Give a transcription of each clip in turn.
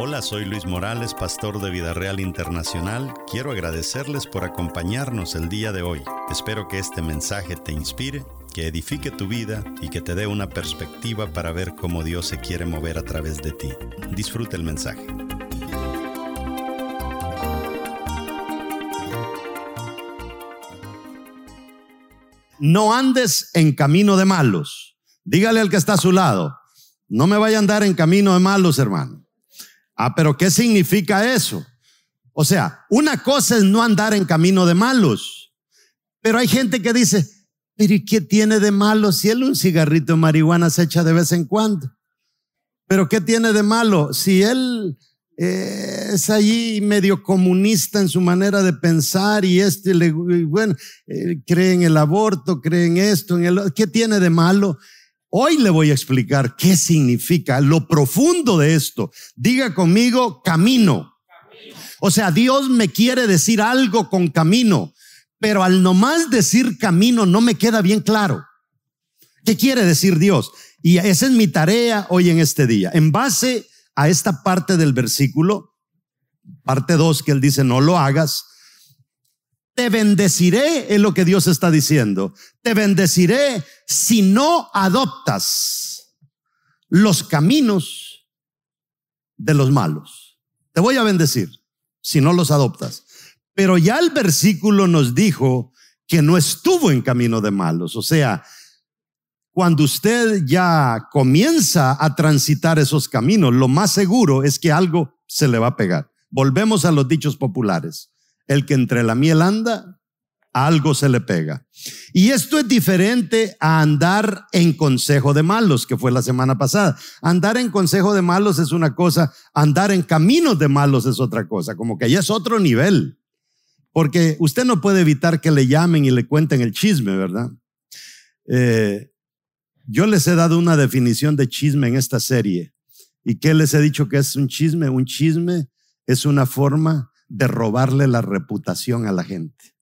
Hola, soy Luis Morales, pastor de Vida Real Internacional. Quiero agradecerles por acompañarnos el día de hoy. Espero que este mensaje te inspire, que edifique tu vida y que te dé una perspectiva para ver cómo Dios se quiere mover a través de ti. Disfruta el mensaje. No andes en camino de malos. Dígale al que está a su lado, no me vaya a andar en camino de malos, hermano. Ah, pero ¿qué significa eso? O sea, una cosa es no andar en camino de malos, pero hay gente que dice, pero ¿y qué tiene de malo si él un cigarrito de marihuana se echa de vez en cuando? Pero ¿qué tiene de malo si él eh, es ahí medio comunista en su manera de pensar y este, le, bueno, eh, cree en el aborto, cree en esto, en el, ¿qué tiene de malo? Hoy le voy a explicar qué significa lo profundo de esto. Diga conmigo camino. O sea, Dios me quiere decir algo con camino, pero al nomás decir camino no me queda bien claro. ¿Qué quiere decir Dios? Y esa es mi tarea hoy en este día. En base a esta parte del versículo, parte 2 que él dice, no lo hagas, te bendeciré, es lo que Dios está diciendo. Te bendeciré si no adoptas los caminos de los malos. Te voy a bendecir si no los adoptas. Pero ya el versículo nos dijo que no estuvo en camino de malos. O sea, cuando usted ya comienza a transitar esos caminos, lo más seguro es que algo se le va a pegar. Volvemos a los dichos populares. El que entre la miel anda, algo se le pega. Y esto es diferente a andar en consejo de malos, que fue la semana pasada. Andar en consejo de malos es una cosa, andar en caminos de malos es otra cosa, como que ya es otro nivel. Porque usted no puede evitar que le llamen y le cuenten el chisme, ¿verdad? Eh, yo les he dado una definición de chisme en esta serie. ¿Y qué les he dicho que es un chisme? Un chisme es una forma de robarle la reputación a la gente.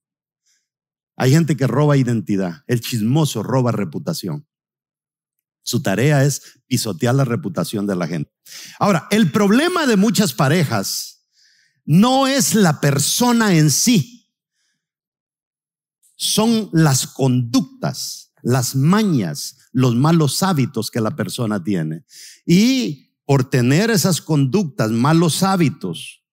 Hay gente que roba identidad. El chismoso roba reputación. Su tarea es pisotear la reputación de la gente. Ahora, el problema de muchas parejas no es la persona en sí, son las conductas, las mañas, los malos hábitos que la persona tiene. Y por tener esas conductas, malos hábitos,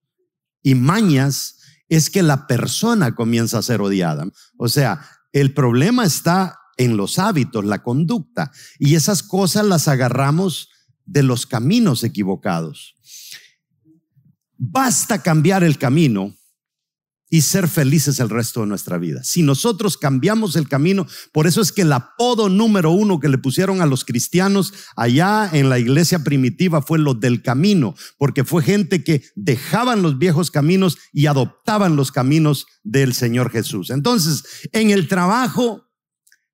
y mañas es que la persona comienza a ser odiada. O sea, el problema está en los hábitos, la conducta, y esas cosas las agarramos de los caminos equivocados. Basta cambiar el camino y ser felices el resto de nuestra vida. Si nosotros cambiamos el camino, por eso es que el apodo número uno que le pusieron a los cristianos allá en la iglesia primitiva fue lo del camino, porque fue gente que dejaban los viejos caminos y adoptaban los caminos del Señor Jesús. Entonces, en el trabajo,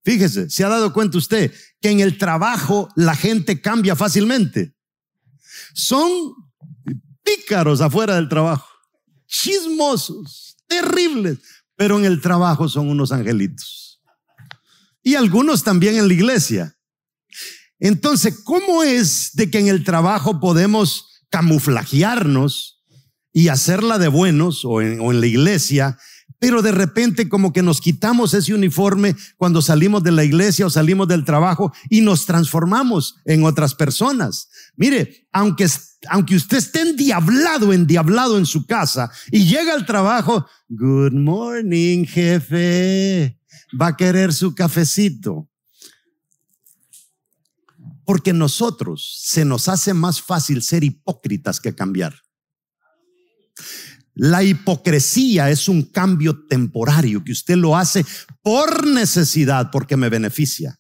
fíjese, se ha dado cuenta usted que en el trabajo la gente cambia fácilmente. Son pícaros afuera del trabajo, chismosos terribles, pero en el trabajo son unos angelitos. Y algunos también en la iglesia. Entonces, ¿cómo es de que en el trabajo podemos camuflajearnos y hacerla de buenos o en, o en la iglesia pero de repente como que nos quitamos ese uniforme cuando salimos de la iglesia o salimos del trabajo y nos transformamos en otras personas. Mire, aunque, aunque usted esté endiablado, endiablado en su casa y llega al trabajo, good morning, jefe, va a querer su cafecito. Porque nosotros se nos hace más fácil ser hipócritas que cambiar. La hipocresía es un cambio temporario que usted lo hace por necesidad, porque me beneficia.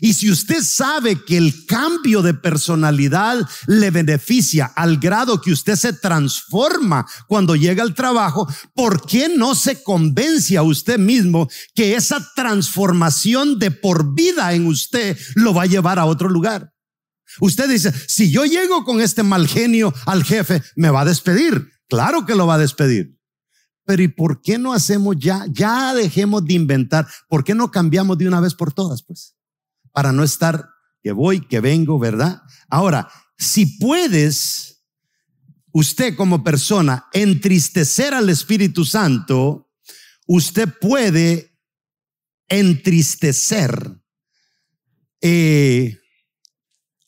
Y si usted sabe que el cambio de personalidad le beneficia al grado que usted se transforma cuando llega al trabajo, ¿por qué no se convence a usted mismo que esa transformación de por vida en usted lo va a llevar a otro lugar? Usted dice, si yo llego con este mal genio al jefe, me va a despedir. Claro que lo va a despedir. Pero ¿y por qué no hacemos ya? Ya dejemos de inventar. ¿Por qué no cambiamos de una vez por todas, pues? Para no estar que voy, que vengo, ¿verdad? Ahora, si puedes usted como persona entristecer al Espíritu Santo, usted puede entristecer eh,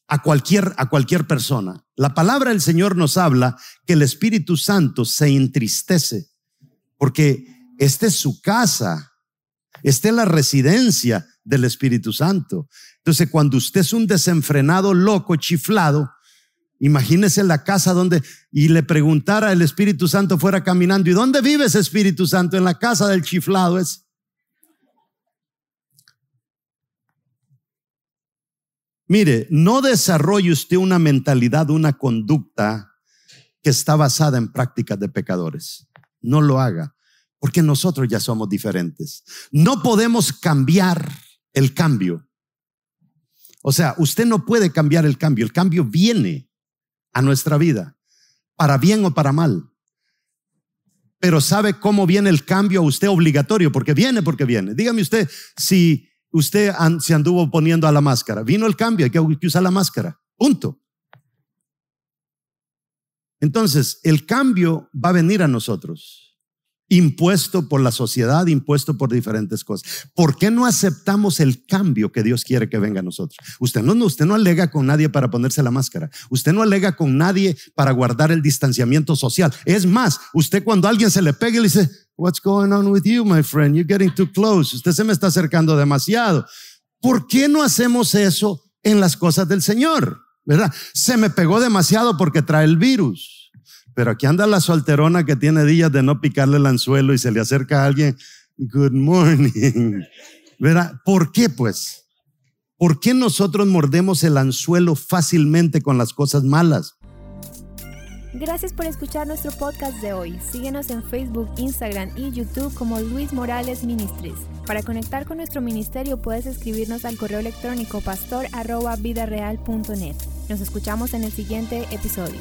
a, cualquier, a cualquier persona. La palabra del Señor nos habla que el Espíritu Santo se entristece porque esta es su casa, esta es la residencia del Espíritu Santo. Entonces, cuando usted es un desenfrenado, loco, chiflado, imagínese la casa donde y le preguntara el Espíritu Santo fuera caminando, ¿y dónde vive ese Espíritu Santo? En la casa del chiflado es. Mire, no desarrolle usted una mentalidad, una conducta que está basada en prácticas de pecadores. No lo haga, porque nosotros ya somos diferentes. No podemos cambiar el cambio. O sea, usted no puede cambiar el cambio. El cambio viene a nuestra vida, para bien o para mal. Pero ¿sabe cómo viene el cambio a usted obligatorio? Porque viene, porque viene. Dígame usted si usted se anduvo poniendo a la máscara. Vino el cambio, hay que usar la máscara. Punto. Entonces, el cambio va a venir a nosotros impuesto por la sociedad, impuesto por diferentes cosas. ¿Por qué no aceptamos el cambio que Dios quiere que venga a nosotros? Usted no, usted no alega con nadie para ponerse la máscara. Usted no alega con nadie para guardar el distanciamiento social. Es más, usted cuando alguien se le pegue le dice, What's going on with you, my friend? You're getting too close. Usted se me está acercando demasiado. ¿Por qué no hacemos eso en las cosas del Señor? ¿Verdad? Se me pegó demasiado porque trae el virus. Pero aquí anda la solterona que tiene días de no picarle el anzuelo y se le acerca a alguien, good morning. ¿Verdad? ¿Por qué pues? ¿Por qué nosotros mordemos el anzuelo fácilmente con las cosas malas? Gracias por escuchar nuestro podcast de hoy. Síguenos en Facebook, Instagram y YouTube como Luis Morales Ministries. Para conectar con nuestro ministerio puedes escribirnos al correo electrónico pastor.vidareal.net. Nos escuchamos en el siguiente episodio.